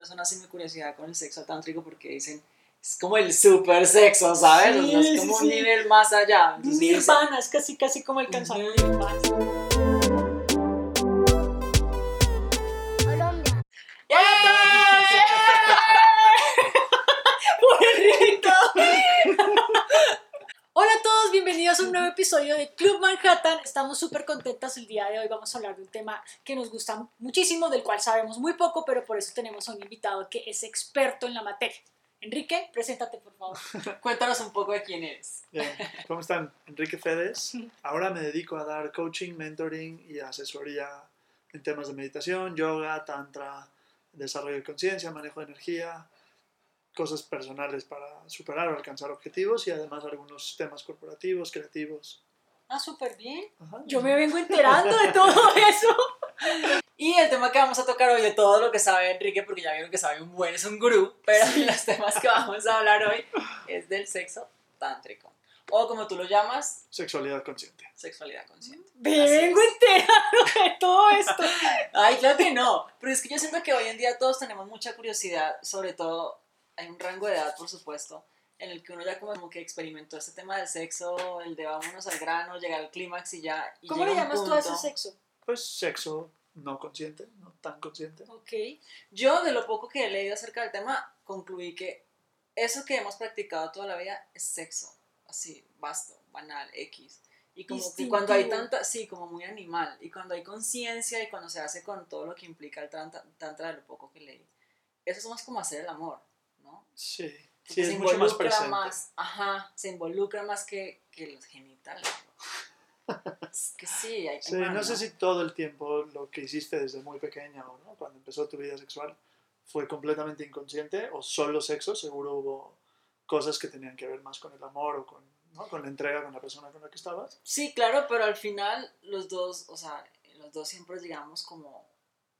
Eso nace mi curiosidad con el sexo tántrico porque dicen, es como el super sexo, ¿sabes? Sí, O sea, es sí, como un sí. nivel más allá. Entonces, Nirvana, es casi, casi como alcanzar el Nirvana. Bienvenidos a un nuevo episodio de Club Manhattan. Estamos súper contentas el día de hoy. Vamos a hablar de un tema que nos gusta muchísimo, del cual sabemos muy poco, pero por eso tenemos a un invitado que es experto en la materia. Enrique, preséntate por favor. Cuéntanos un poco de quién eres. Bien, ¿cómo están? Enrique Fedes. Ahora me dedico a dar coaching, mentoring y asesoría en temas de meditación, yoga, tantra, desarrollo de conciencia, manejo de energía, cosas personales para superar o alcanzar objetivos y además algunos temas corporativos, creativos. Ah, súper bien. Ajá. Yo me vengo enterando de todo eso. Y el tema que vamos a tocar hoy, de todo lo que sabe Enrique, porque ya vieron que sabe un buen, es un gurú, pero los temas que vamos a hablar hoy es del sexo tántrico. O como tú lo llamas, Sexualidad consciente. sexualidad consciente. Me Así vengo es. enterando de todo esto. Ay, claro que no. Pero es que yo siento que hoy en día todos tenemos mucha curiosidad, sobre todo hay un rango de edad, por supuesto, en el que uno ya como, como que experimentó este tema del sexo, el de vámonos al grano, llegar al clímax y ya. y ¿Cómo le llamas tú a ese punto- sexo? Pues sexo no consciente, no tan consciente. Ok. Yo, de lo poco que he leído acerca del tema, concluí que eso que hemos practicado toda la vida es sexo, así, vasto, banal, X. Y como que cuando hay tanta, sí, como muy animal, y cuando hay conciencia y cuando se hace con todo lo que implica el tantra, tantra de lo poco que leí, eso es más como hacer el amor, ¿no? Sí, sí, se es mucho más presente. más, ajá, se involucra más que, que los genitales. ¿no? es que sí, hay Sí, no sé si todo el tiempo lo que hiciste desde muy pequeña o no, cuando empezó tu vida sexual, fue completamente inconsciente o solo sexo, seguro hubo cosas que tenían que ver más con el amor o con, ¿no? con la entrega con la persona con la que estabas. Sí, claro, pero al final los dos, o sea, los dos siempre llegamos como,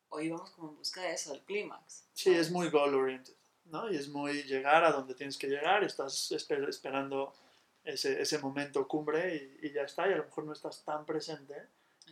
o íbamos como en busca de eso, del clímax. Sí, es muy goal oriented, ¿no? Y es muy llegar a donde tienes que llegar, estás esper- esperando ese, ese momento cumbre y, y ya está, y a lo mejor no estás tan presente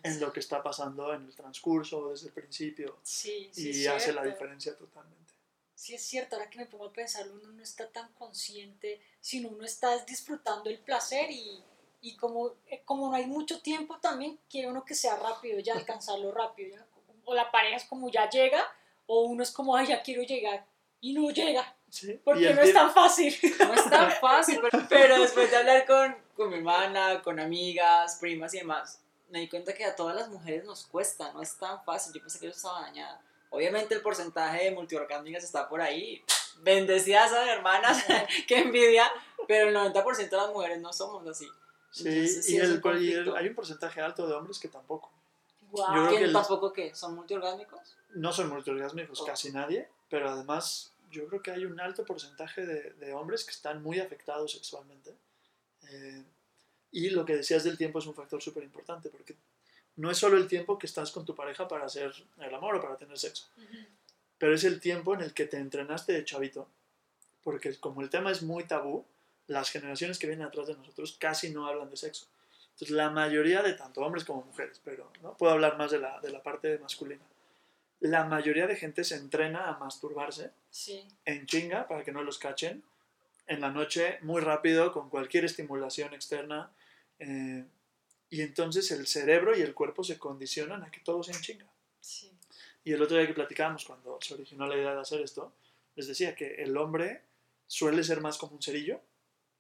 en lo que está pasando en el transcurso desde el principio Sí, sí. y hace la diferencia totalmente. Sí, es cierto. Ahora que me pongo a pensar, uno no está tan consciente, sino uno está disfrutando el placer y, y como, eh, como no hay mucho tiempo también, quiere uno que sea rápido, ya alcanzarlo rápido. ya. O la pareja es como ya llega, o uno es como, ay, ya quiero llegar, y no llega, Sí, porque no es tan fácil. No es tan fácil, pero, pero después de hablar con, con mi hermana, con amigas, primas y demás, me di cuenta que a todas las mujeres nos cuesta, no es tan fácil. Yo pensé que yo estaba dañada. Obviamente el porcentaje de multiorgásmicas está por ahí. Bendecidas a hermanas, qué envidia, pero el 90% de las mujeres no somos así. Sí, Entonces, sí y, el, un y el- hay un porcentaje alto de hombres que tampoco. Guau. Yo creo ¿Quién que el- tampoco qué? ¿Son multiorgásmicos? No son multiorgásmicos Oh. casi nadie, pero además yo creo que hay un alto porcentaje de, de hombres que están muy afectados sexualmente. Eh, y lo que decías del tiempo es un factor súper importante, porque no es solo el tiempo que estás con tu pareja para hacer el amor o para tener sexo, Ujú. pero es el tiempo en el que te entrenaste de chavito, porque como el tema es muy tabú, las generaciones que vienen atrás de nosotros casi no hablan de sexo. Entonces la mayoría de tanto hombres como mujeres, pero ¿no? puedo hablar más de la, de la parte masculina. La mayoría de gente se entrena a masturbarse Sí. en chinga para que no los cachen, en la noche muy rápido, con cualquier estimulación externa, eh, y entonces el cerebro y el cuerpo se condicionan a que todo sea en chinga. Sí. Y el otro día que platicábamos, cuando se originó la idea de hacer esto, les decía que el hombre suele ser más como un cerillo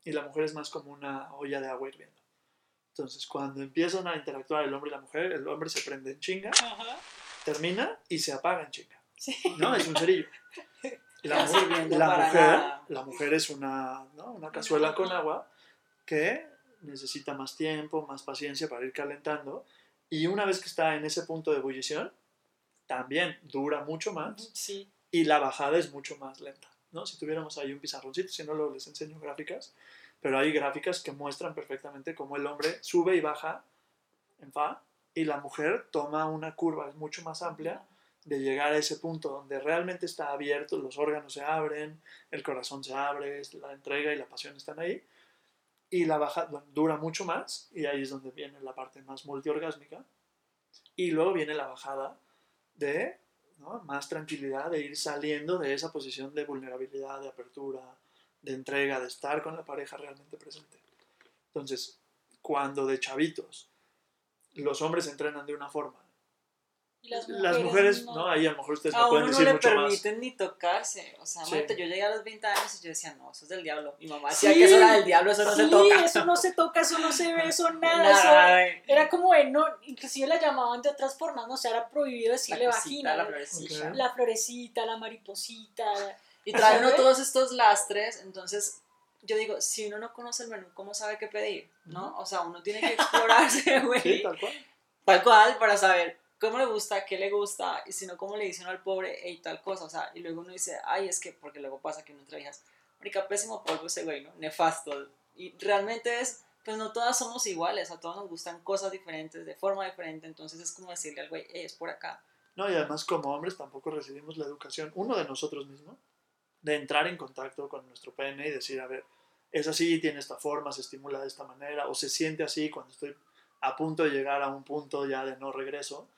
y la mujer es más como una olla de agua hirviendo. Entonces, cuando empiezan a interactuar el hombre y la mujer, el hombre se prende en chinga, Ajá. Termina y se apaga en chinga. Sí. No, es un cerillo. La, mu- la mujer, la mujer es una, ¿no? una cazuela con agua que necesita más tiempo, más paciencia para ir calentando. Y una vez que está en ese punto de ebullición, también dura mucho más Sí. y la bajada es mucho más lenta. ¿no? Si tuviéramos ahí un pizarroncito, si no luego les enseño gráficas, pero hay gráficas que muestran perfectamente cómo el hombre sube y baja en fa y la mujer toma una curva mucho más amplia de llegar a ese punto donde realmente está abierto, los órganos se abren, el corazón se abre, la entrega y la pasión están ahí. Y la baja dura mucho más, y ahí es donde viene la parte más multiorgásmica. Y luego viene la bajada de más tranquilidad de ir saliendo de esa posición de vulnerabilidad, de apertura, de entrega, de estar con la pareja realmente presente. Entonces, cuando de chavitos los hombres entrenan de una forma Y las las mujeres, mujeres, no. no, ahí a lo mejor ustedes A me pueden no decir le mucho más. permiten ni tocarse. O sea, Sí. yo llegué a los 20 años y yo decía, no, eso es del diablo. Mi mamá Sí. decía que eso era del diablo, eso no sí, se toca. eso no se toca, eso no se ve, eso nada. Eso-. Era como de no, inclusive la llamaban de otras formas, no o sea, era prohibido decirle La cosita, vagina. la florecita. Ok. la florecita, la mariposita. Y trae uno todos estos lastres, entonces yo digo, si uno no conoce el menú, ¿cómo sabe qué pedir? ¿No? O sea, uno tiene que explorarse, güey. Sí, tal cual. Tal cual, para saber cómo le gusta, qué le gusta, y si no, cómo le dice uno al pobre, y tal cosa, o sea, y luego uno dice, ay, es que, porque luego pasa que uno entre hijas, marica, pésimo polvo ese güey, ¿no? Nefasto. Y realmente es, pues no todas somos iguales, a todos nos gustan cosas diferentes, de forma diferente, entonces es como decirle al güey, "Ey, es por acá. No, y además como hombres tampoco recibimos la educación, uno de nosotros mismos, de entrar en contacto con nuestro pene y decir, a ver, es así, tiene esta forma, se estimula de esta manera, o se siente así cuando estoy a punto de llegar a un punto ya de no regreso,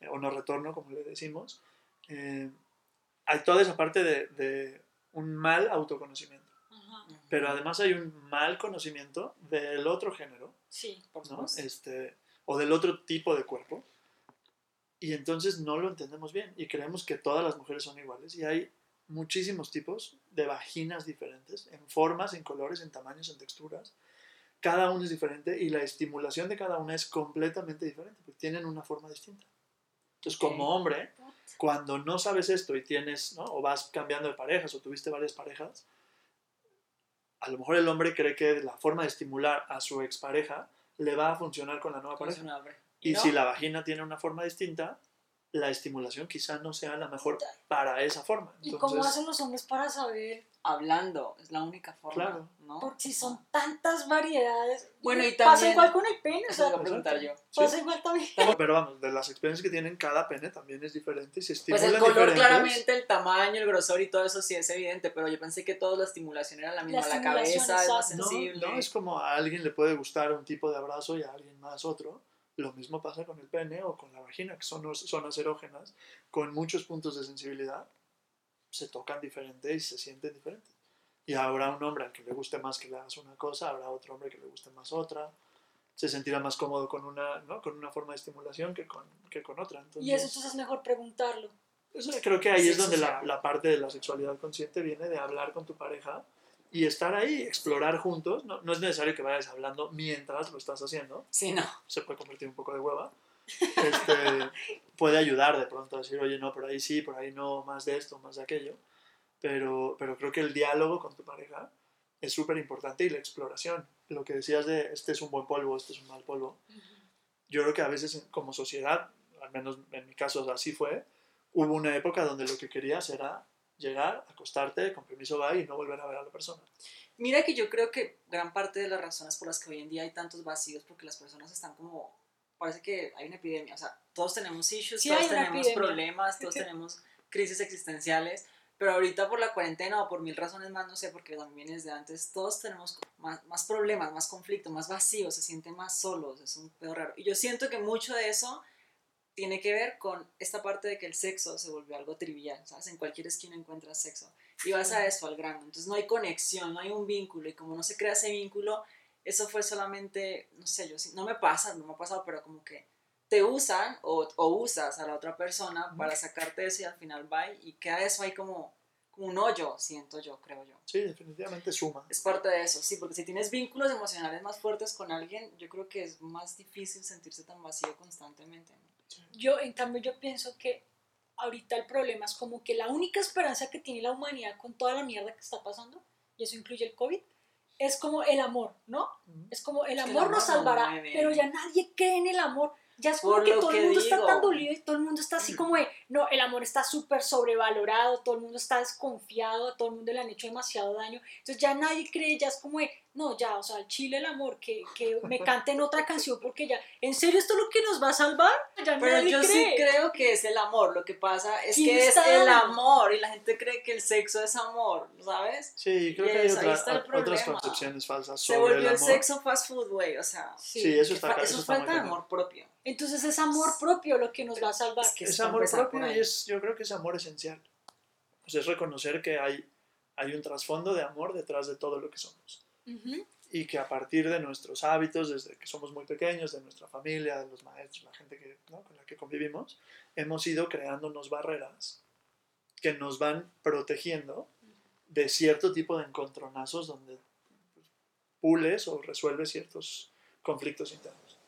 eh, o no retorno, como le decimos. Eh, hay toda esa parte de, de un mal autoconocimiento, Ajá, pero además hay un mal conocimiento del otro género, sí. por ¿no? este, o del otro tipo de cuerpo. Y entonces no lo entendemos bien y creemos que todas las mujeres son iguales. Y hay muchísimos tipos de vaginas diferentes, en formas, en colores, en tamaños, en texturas. Cada uno es diferente y la estimulación de cada una es completamente diferente, porque tienen una forma distinta. Entonces, como hombre, cuando no sabes esto y tienes, ¿no? o vas cambiando de parejas o tuviste varias parejas, a lo mejor el hombre cree que la forma de estimular a su expareja le va a funcionar con la nueva ¿Cómo es pareja. Y no, si la vagina tiene una forma distinta, la estimulación quizá no sea la mejor para esa forma. ¿Y Entonces, cómo hacen los hombres para saber? hablando, es la única forma, Claro. ¿no? Porque si son tantas variedades. Bueno, y Pasa también- igual con el pene, o sea, a preguntar yo. pasa igual también. Pero vamos, de las experiencias que tienen cada pene también es diferente y se Pues estimulan el color diferentes. claramente, el tamaño, el grosor y todo eso sí es evidente, pero yo pensé que toda la estimulación era la misma, la, estimulación, cabeza es más sensible. No, no, es como a alguien le puede gustar un tipo de abrazo y a alguien más otro. Lo mismo pasa con el pene o con la vagina, que son zonas erógenas con muchos puntos de sensibilidad. Se tocan diferente y se sienten diferentes. Y habrá un hombre al que le guste más que le hagas una cosa, habrá otro hombre que le guste más otra. Se sentirá más cómodo con una, ¿no? con una forma de estimulación que con, que con otra. Entonces, Y eso entonces es mejor preguntarlo. eso creo que ahí Sí, es donde sí, la, la parte de la sexualidad consciente viene de hablar con tu pareja y estar ahí, explorar juntos. No, no es necesario que vayas hablando mientras lo estás haciendo, Sí, no. se puede convertir un poco de hueva. Este, puede ayudar de pronto a decir, oye, no, por ahí sí, por ahí no, más de esto, más de aquello. Pero, pero creo que el diálogo con tu pareja es súper importante y la exploración. Lo que decías de este es un buen polvo, este es un mal polvo yo creo que a veces como sociedad, al menos en mi caso así fue, hubo una época donde lo que querías era llegar, acostarte, con permiso va y no volver a ver a la persona. Mira que yo creo que gran parte de las razones por las que hoy en día hay tantos vacíos, porque las personas están como, parece que hay una epidemia, o sea, todos tenemos issues, Sí, todos tenemos epidemia. problemas, todos tenemos crisis existenciales, pero ahorita por la cuarentena o por mil razones más, no sé, porque también viene desde antes, todos tenemos más, más problemas, más conflictos, más vacíos, se sienten más solos, es un pedo raro. Y yo siento que mucho de eso tiene que ver con esta parte de que el sexo se volvió algo trivial, ¿sabes? En cualquier esquina encuentras sexo. Y vas a eso, al grano. Entonces no hay conexión, no hay un vínculo. Y como no se crea ese vínculo, eso fue solamente, no sé, yo no me pasa, no me ha pasado, pero como que te usan o, o usas a la otra persona para sacarte eso y al final va y queda eso ahí como, como un hoyo, siento yo, creo yo. Sí, definitivamente suma. Es parte de eso, sí, porque si tienes vínculos emocionales más fuertes con alguien, yo creo que es más difícil sentirse tan vacío constantemente. ¿no? Yo, en cambio, yo pienso que ahorita el problema es como que la única esperanza que tiene la humanidad con toda la mierda que está pasando, y eso incluye el COVID, es como el amor, ¿no? Es como el Es que el amor nos no salvará, pero ya nadie cree en el amor. Ya es como Por que todo el mundo está tan dolido y todo el mundo está así como de, no, el amor está súper sobrevalorado, todo el mundo está desconfiado, a todo el mundo le han hecho demasiado daño. Entonces ya nadie cree, ya es como de, no, ya, o sea, el chile el amor, que, que me canten otra canción porque ya, ¿en serio esto es lo que nos va a salvar? Ya Pero nadie yo cree. sí creo que es el amor. Lo que pasa es ¿Quién que es está el amor y la gente cree que el sexo es amor, ¿sabes? Sí, creo Y que hay otra- otras concepciones falsas Se sobre el volvió el, amor. sexo fast food, güey. O sea, Sí. Sí, eso está, eso eso es falta de amor propio. Entonces es amor propio lo que nos va a salvar. Es que es amor propio y es, yo creo que es amor esencial. O sea, es reconocer que hay, hay un trasfondo de amor detrás de todo lo que somos. Y que a partir de nuestros hábitos, desde que somos muy pequeños, de nuestra familia, de los maestros, la gente con la que convivimos, hemos ido creándonos barreras que nos van protegiendo de cierto tipo de encontronazos donde pules o resuelves ciertos conflictos internos.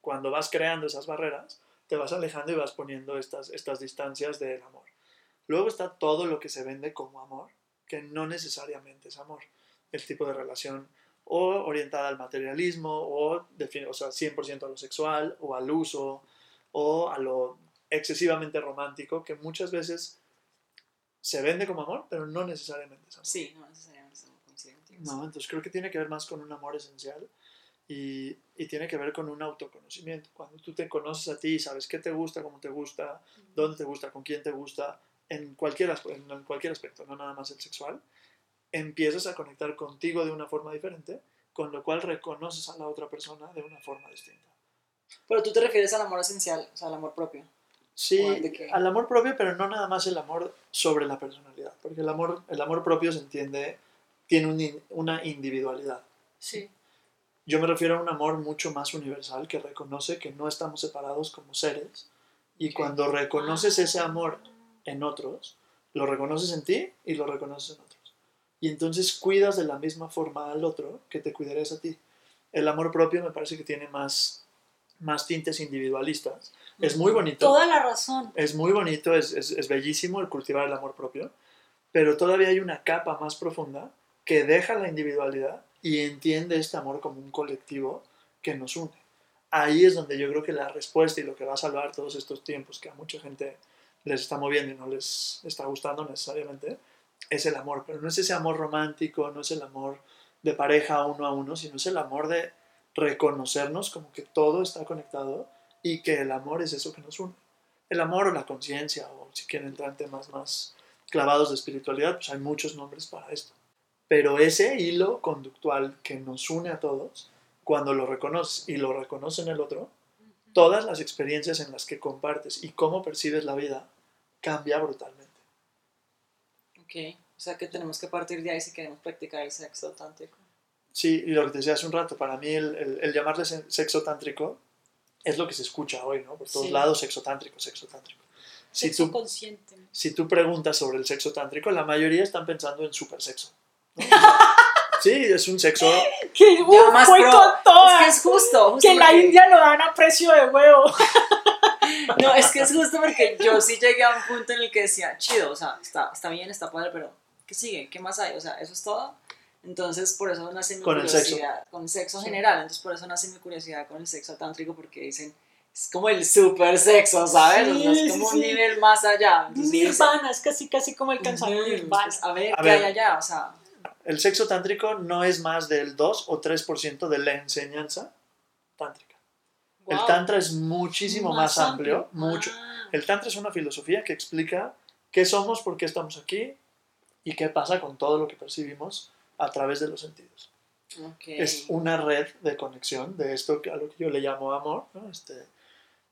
Cuando vas creando esas barreras, te vas alejando y vas poniendo estas, estas distancias del amor. Luego está todo lo que se vende como amor, que no necesariamente es amor. El tipo de relación o orientada al materialismo o, o sea, 100% a lo sexual o al uso o a lo excesivamente romántico, que muchas veces se vende como amor, pero no necesariamente es amor. Sí, no necesariamente estamos conscientes. No, entonces creo que tiene que ver más con un amor esencial y, y tiene que ver con un autoconocimiento. Cuando tú te conoces a ti, sabes qué te gusta, cómo te gusta, dónde te gusta, con quién te gusta, en cualquier, en cualquier aspecto, no nada más el sexual, empiezas a conectar contigo de una forma diferente, con lo cual reconoces a la otra persona de una forma distinta. Pero tú te refieres al amor esencial, o sea, al amor propio. Sí, al amor propio, pero no nada más el amor sobre la personalidad, porque el amor, el amor propio se entiende, tiene un una individualidad. Sí. Yo me refiero a un amor mucho más universal que reconoce que no estamos separados como seres y cuando reconoces ese amor en otros, lo reconoces en ti y lo reconoces en otros. Y entonces cuidas de la misma forma al otro que te cuidarías a ti. El amor propio me parece que tiene más, más tintes individualistas. Es muy bonito. Toda la razón. Es muy bonito, es, es, es bellísimo el cultivar el amor propio, pero todavía hay una capa más profunda que deja la individualidad y entiende este amor como un colectivo que nos une. Ahí es donde yo creo que la respuesta y lo que va a salvar todos estos tiempos que a mucha gente les está moviendo y no les está gustando necesariamente, es el amor. Pero no es ese amor romántico, no es el amor de pareja uno a uno, sino es el amor de reconocernos como que todo está conectado y que el amor es eso que nos une. El amor o la conciencia, o si quieren entrar en temas más clavados de espiritualidad, pues hay muchos nombres para esto. Pero ese hilo conductual que nos une a todos, cuando lo reconoces y lo reconoce en el otro, todas las experiencias en las que compartes y cómo percibes la vida cambia brutalmente. Ok. O sea, que tenemos que partir de ahí si queremos practicar el sexo tántrico. Sí, y lo que te decía hace un rato, para mí el, el- el llamarle se- sexo tántrico es lo que se escucha hoy, ¿no? Por todos Sí. lados, sexo tántrico, sexo tántrico. Si Sexo tú, consciente. si tú preguntas sobre el sexo tántrico, la mayoría están pensando en super sexo. ¿no? Sí, es un sexo. Que más fue pro. con toda. Es que es justo, justo que la porque- India lo dan a precio de huevo. No, es que es justo porque yo sí llegué a un punto en el que decía, chido, o sea, está, está bien, está padre, pero ¿qué sigue? ¿Qué más hay? O sea, eso es todo. Entonces, por eso nace mi Con el sexo. curiosidad, con el sexo Sí. general, entonces por eso nace mi curiosidad con el sexo tántrico, porque dicen, es como el super sexo, ¿sabes? O sea, Sí, es como sí, un sí. nivel más allá. Nirvana, es casi casi como el ujú, nirvana. pues, a ver, A ¿qué ver. hay allá? O sea, El sexo tántrico no es más del 2 o 3% de la enseñanza tántrica. El tantra es muchísimo más, amplio, mucho. Ah, El tantra es una filosofía que explica qué somos, por qué estamos aquí y qué pasa con todo lo que percibimos a través de los sentidos. Es una red de conexión de esto a lo que yo le llamo amor ¿no? este,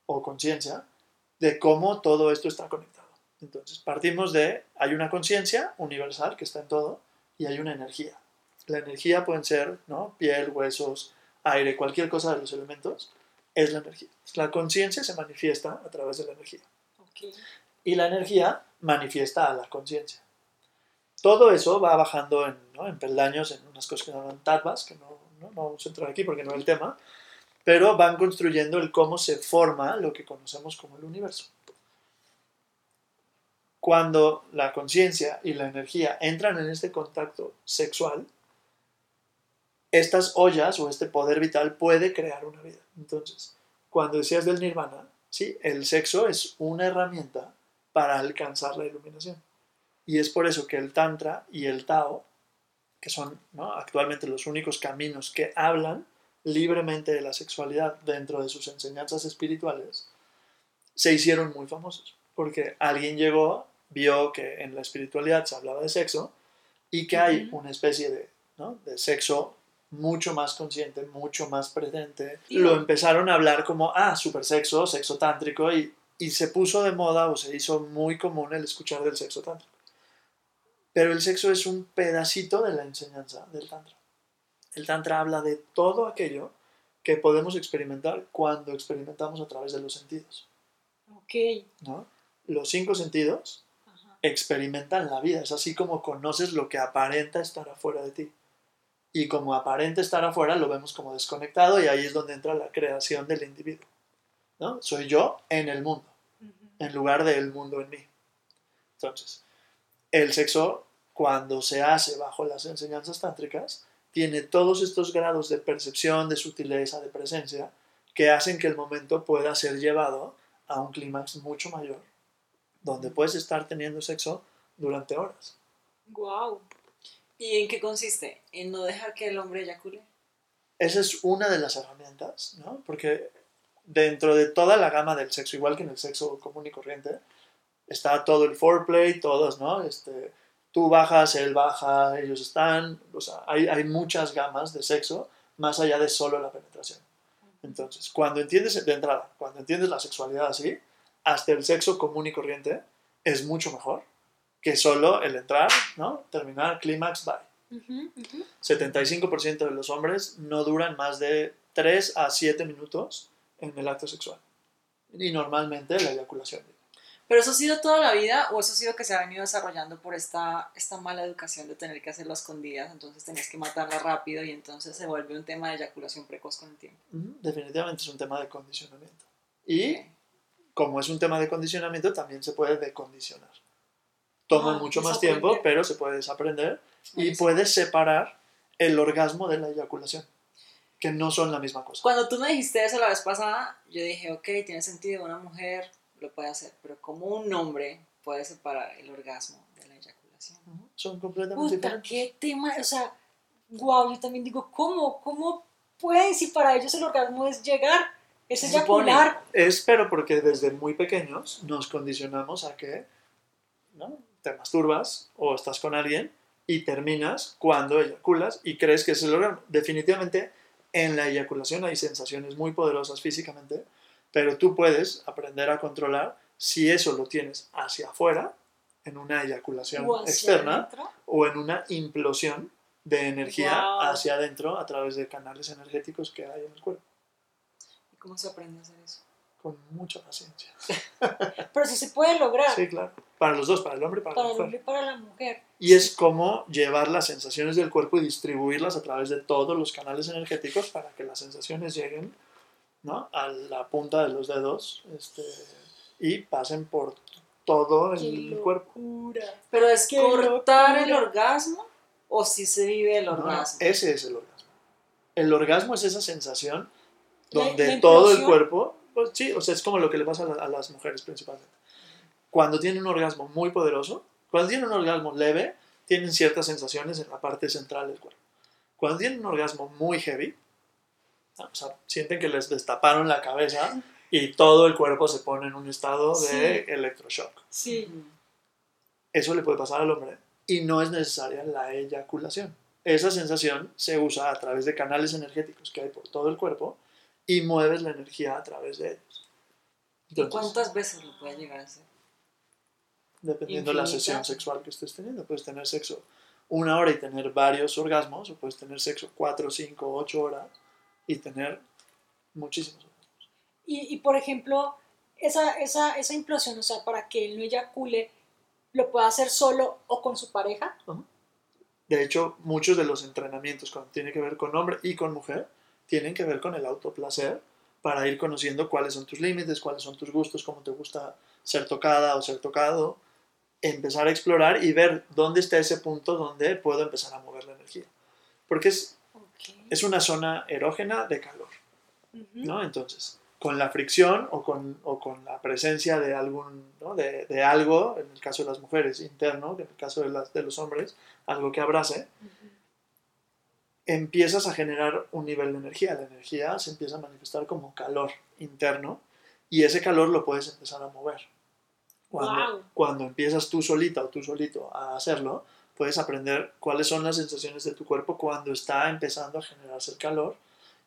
o conciencia, de cómo todo esto está conectado. Entonces, partimos de, hay una conciencia universal que está en todo y hay una energía. La energía pueden ser ¿no? piel, huesos, aire, cualquier cosa de los elementos, es la energía. La conciencia se manifiesta a través de la energía y la energía manifiesta a la conciencia. Todo eso va bajando en, ¿no? en peldaños, en unas cosas que se llaman tattvas, que no, no, no vamos a entrar aquí porque no es el tema, pero van construyendo el cómo se forma lo que conocemos como el universo. Cuando la conciencia y la energía entran en este contacto sexual, estas ollas o este poder vital puede crear una vida. Entonces, cuando decías del nirvana, sí, el sexo es una herramienta para alcanzar la iluminación. Y es por eso que el Tantra y el Tao, que son ¿no? actualmente los únicos caminos que hablan libremente de la sexualidad dentro de sus enseñanzas espirituales, se hicieron muy famosos, porque alguien llegó, vio que en la espiritualidad se hablaba de sexo y que hay una especie de, ¿no? de sexo mucho más consciente, mucho más presente. Lo empezaron a hablar como, ah, super sexo, sexo tántrico, y, y se puso de moda o se hizo muy común el escuchar del sexo tántrico. Pero el sexo es un pedacito de la enseñanza del tantra. El tantra habla de todo aquello que podemos experimentar cuando experimentamos a través de los sentidos. Ok. ¿no? Los cinco sentidos Ajá. experimentan la vida. Es así como conoces lo que aparenta estar afuera de ti. Y como aparenta estar afuera, lo vemos como desconectado y ahí es donde entra la creación del individuo. ¿no? Soy yo en el mundo, en lugar del mundo en mí. Entonces, el sexo, cuando se hace bajo las enseñanzas tántricas, tiene todos estos grados de percepción, de sutileza, de presencia, que hacen que el momento pueda ser llevado a un clímax mucho mayor, donde puedes estar teniendo sexo durante horas. Guau. ¿Y en qué consiste? ¿En no dejar que el hombre eyacule? Esa es una de las herramientas, ¿no? Porque dentro de toda la gama del sexo, igual que en el sexo común y corriente, está todo el foreplay, todos, ¿no? Este, tú bajas, él baja, ellos están, o sea, hay, hay muchas gamas de sexo más allá de solo la penetración. Entonces, cuando entiendes de entrada, cuando entiendes la sexualidad así, hasta el sexo común y corriente es mucho mejor que solo el entrar, ¿no? Terminar, clímax, bye. Ujú, ujú. 75% de los hombres no duran más de 3 a 7 minutos en el acto sexual. Y normalmente la eyaculación. ¿Pero eso ha sido toda la vida o eso ha sido que se ha venido desarrollando por esta, esta mala educación de tener que hacerlo a escondidas? Entonces tenías que matarla rápido y entonces se vuelve un tema de eyaculación precoz con el tiempo. Ujú, Definitivamente es un tema de condicionamiento. Y Ok. como es un tema de condicionamiento, también se puede decondicionar. Toma Ah, mucho más tiempo, pero se puede desaprender y puedes separar el orgasmo de la eyaculación, que no son la misma cosa. Cuando tú me dijiste eso la vez pasada, yo dije, ok, tiene sentido, una mujer lo puede hacer, pero como un hombre puede separar el orgasmo de la eyaculación. Ujú, Son completamente Puta, diferentes. qué tema, o sea, guau, yo también digo, ¿cómo? ¿Cómo pueden si para ellos el orgasmo es llegar, es eyacular? Es pero porque desde muy pequeños nos condicionamos a que ¿no? Te masturbas o estás con alguien y terminas cuando eyaculas y crees que es el orgasmo. Definitivamente en la eyaculación hay sensaciones muy poderosas físicamente, pero tú puedes aprender a controlar si eso lo tienes hacia afuera, en una eyaculación o externa, adentro. o en una implosión de energía Wow. hacia adentro a través de canales energéticos que hay en el cuerpo, ¿Y cómo se aprende a hacer eso? Con mucha paciencia. Pero sí se puede lograr Sí, claro. Para los dos, para el hombre y para, para la el mujer. hombre y para la mujer. Y es como llevar las sensaciones del cuerpo y distribuirlas a través de todos los canales energéticos para que las sensaciones lleguen ¿no? a la punta de los dedos este, y pasen por todo Qué el cuerpo. ¿Pero es Qué cortar el locura. orgasmo o si se vive el No, no, orgasmo? ese es el orgasmo. El orgasmo es esa sensación La- donde la todo el cuerpo, pues sí, o sea, es como lo que le pasa a, la- a las mujeres principalmente. Cuando tienen un orgasmo muy poderoso, cuando tienen un orgasmo leve, tienen ciertas sensaciones en la parte central del cuerpo. Cuando tienen un orgasmo muy heavy, o sea, sienten que les destaparon la cabeza y todo el cuerpo se pone en un estado de electroshock. Sí. Eso le puede pasar al hombre y no es necesaria la eyaculación. Esa sensación se usa a través de canales energéticos que hay por todo el cuerpo y mueves la energía a través de ellos. ¿Y Entonces, cuántas veces lo puede llegar a hacer? dependiendo de la sesión sexual que estés teniendo, puedes tener sexo una hora y tener varios orgasmos, o puedes tener sexo cuatro, cinco, ocho horas y tener muchísimos orgasmos. Y, y, por ejemplo, esa, esa, esa implosión, o sea, para que él no eyacule, ¿lo puede hacer solo o con su pareja? De hecho, muchos de los entrenamientos cuando tiene que ver con hombre y con mujer tienen que ver con el autoplacer para ir conociendo cuáles son tus límites, cuáles son tus gustos, cómo te gusta ser tocada o ser tocado, empezar a explorar y ver dónde está ese punto donde puedo empezar a mover la energía. Porque es, es una zona erógena de calor. ¿no? Entonces, con la fricción o con, o con la presencia de algún, ¿no? de, de algo, en el caso de las mujeres interno, en el caso de, las, de los hombres, algo que abrace. Empiezas a generar un nivel de energía. La energía se empieza a manifestar como calor interno y ese calor lo puedes empezar a mover. Cuando, Wow. cuando empiezas tú solita o tú solito a hacerlo, puedes aprender cuáles son las sensaciones de tu cuerpo cuando está empezando a generarse el calor,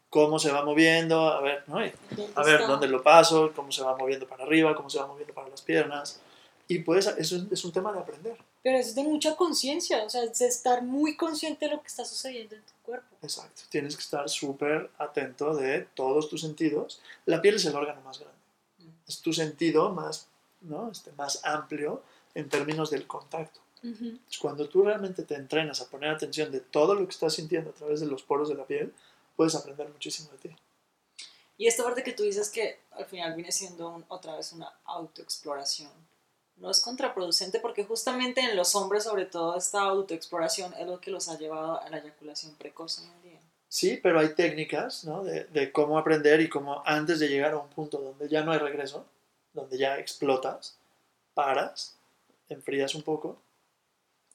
cómo se va moviendo, a ver, ¿no? Y ¿Dónde a ver dónde lo paso, cómo se va moviendo para arriba, cómo se va moviendo para las piernas. Y puedes, eso es, es un tema de aprender. Pero eso es de mucha conciencia, o sea, es de estar muy consciente de lo que está sucediendo en tu cuerpo. Exacto. Tienes que estar súper atento de todos tus sentidos. La piel es el órgano más grande. Es tu sentido más, ¿no? este, más amplio en términos del contacto. Entonces, cuando tú realmente te entrenas a poner atención de todo lo que estás sintiendo a través de los poros de la piel, puedes aprender muchísimo de ti. Y esta parte que tú dices que al final viene siendo un- otra vez una autoexploración, ¿no es contraproducente? Porque justamente en los hombres, sobre todo, esta autoexploración es lo que los ha llevado a la eyaculación precoz en día. Sí, pero hay técnicas ¿no? de, de cómo aprender y cómo antes de llegar a un punto donde ya no hay regreso, donde ya explotas, paras, enfrías un poco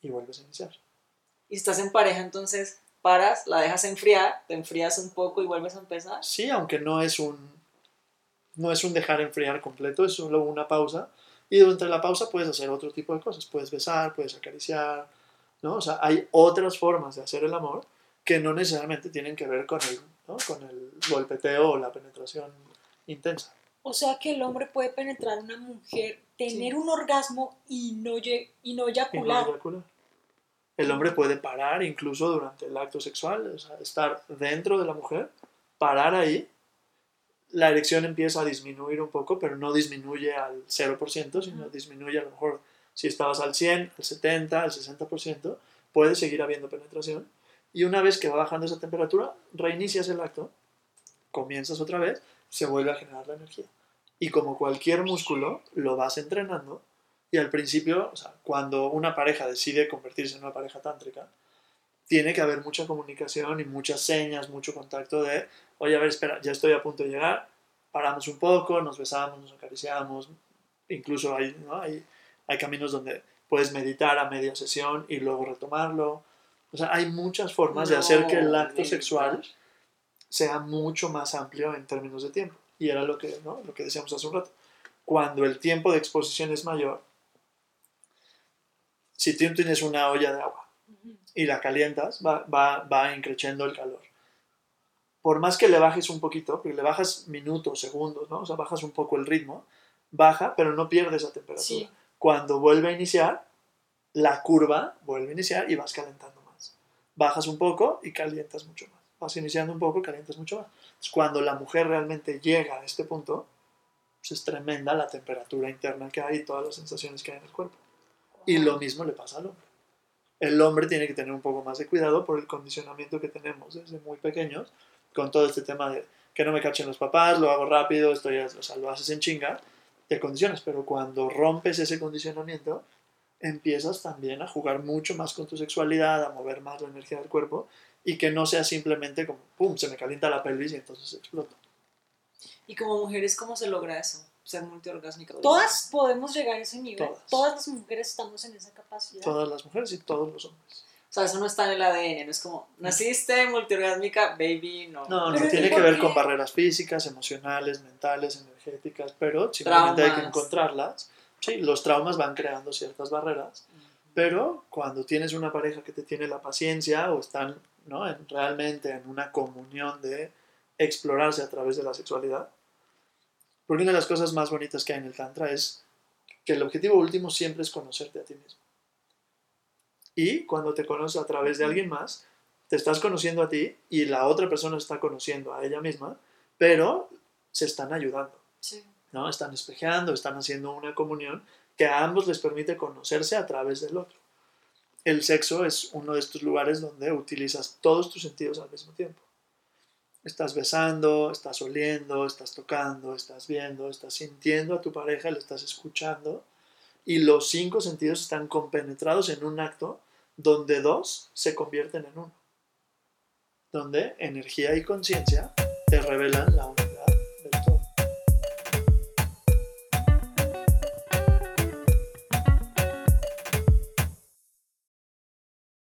y vuelves a iniciar. Y estás en pareja, entonces paras, la dejas enfriar, te enfrías un poco y vuelves a empezar. Sí, aunque no es un no es un dejar enfriar completo, es solo una pausa y durante la pausa puedes hacer otro tipo de cosas, puedes besar, puedes acariciar, ¿no? O sea, hay otras formas de hacer el amor que no necesariamente tienen que ver con el, ¿no? con el golpeteo o la penetración intensa. O sea que el hombre puede penetrar a una mujer, tener un orgasmo y no, y no y no eyacular. eyacular. El hombre puede parar incluso durante el acto sexual, o sea, estar dentro de la mujer, parar ahí, la erección empieza a disminuir un poco, pero no disminuye al 0%, sino disminuye a lo mejor, si estabas al 100, al 70, al 60%, puede seguir habiendo penetración. Y una vez que va bajando esa temperatura, reinicias el acto, comienzas otra vez, se vuelve a generar la energía. Y como cualquier músculo, lo vas entrenando y al principio, o sea, cuando una pareja decide convertirse en una pareja tántrica, tiene que haber mucha comunicación y muchas señas, mucho contacto de, oye, a ver, espera, ya estoy a punto de llegar, paramos un poco, nos besamos, nos acariciamos, incluso hay, ¿no? hay, hay caminos donde puedes meditar a media sesión y luego retomarlo. O sea, hay muchas formas de hacer que el No, acto sexual sea mucho más amplio en términos de tiempo. Y era lo que, ¿no? lo que decíamos hace un rato. Cuando el tiempo de exposición es mayor, si tú tienes una olla de agua. Y la calientas, va, va, va increciendo el calor. Por más que le bajes un poquito, porque le bajas minutos, segundos, ¿no? O sea, bajas un poco el ritmo, baja, pero no pierdes esa temperatura. Sí. Cuando vuelve a iniciar, la curva vuelve a iniciar y vas calentando más. Bajas un poco y calientas mucho más. Vas iniciando un poco y calientas mucho más. Entonces, cuando la mujer realmente llega a este punto, pues es tremenda la temperatura interna que hay y todas las sensaciones que hay en el cuerpo. Y lo mismo le pasa al hombre. El hombre tiene que tener un poco más de cuidado por el condicionamiento que tenemos desde muy pequeños, con todo este tema de que no me cachen los papás, lo hago rápido, estoy, o sea, lo haces en chinga, te condicionas. Pero cuando rompes ese condicionamiento, empiezas también a jugar mucho más con tu sexualidad, a mover más la energía del cuerpo y que no sea simplemente como, pum, se me calienta la pelvis y entonces explota. Y como mujeres, ¿cómo se logra eso? Ser multiorgásmica. Todas podemos llegar a ese nivel. Todas. Todas, las mujeres estamos en esa capacidad. Todas las mujeres y todos los hombres. O sea, eso no está en el ADN, no es como, naciste multiorgásmica, baby, no. No, no Pero tiene ¿y que ver qué? con barreras físicas, emocionales, mentales, energéticas, pero simplemente hay que Traumas. encontrarlas. Sí, los traumas van creando ciertas barreras, pero cuando tienes una pareja que te tiene la paciencia o están ¿no? en- realmente en una comunión de explorarse a través de la sexualidad, porque una de las cosas más bonitas que hay en el Tantra es que el objetivo último siempre es conocerte a ti mismo. Y cuando te conoces a través de alguien más, te estás conociendo a ti y la otra persona está conociendo a ella misma, pero se están ayudando, Sí. ¿no? Están espejeando, están haciendo una comunión que a ambos les permite conocerse a través del otro. El sexo es uno de estos lugares donde utilizas todos tus sentidos al mismo tiempo. Estás besando, estás oliendo, estás tocando, estás viendo, estás sintiendo a tu pareja, le estás escuchando y los cinco sentidos están compenetrados en un acto donde dos se convierten en uno. Donde energía y conciencia te revelan la unidad.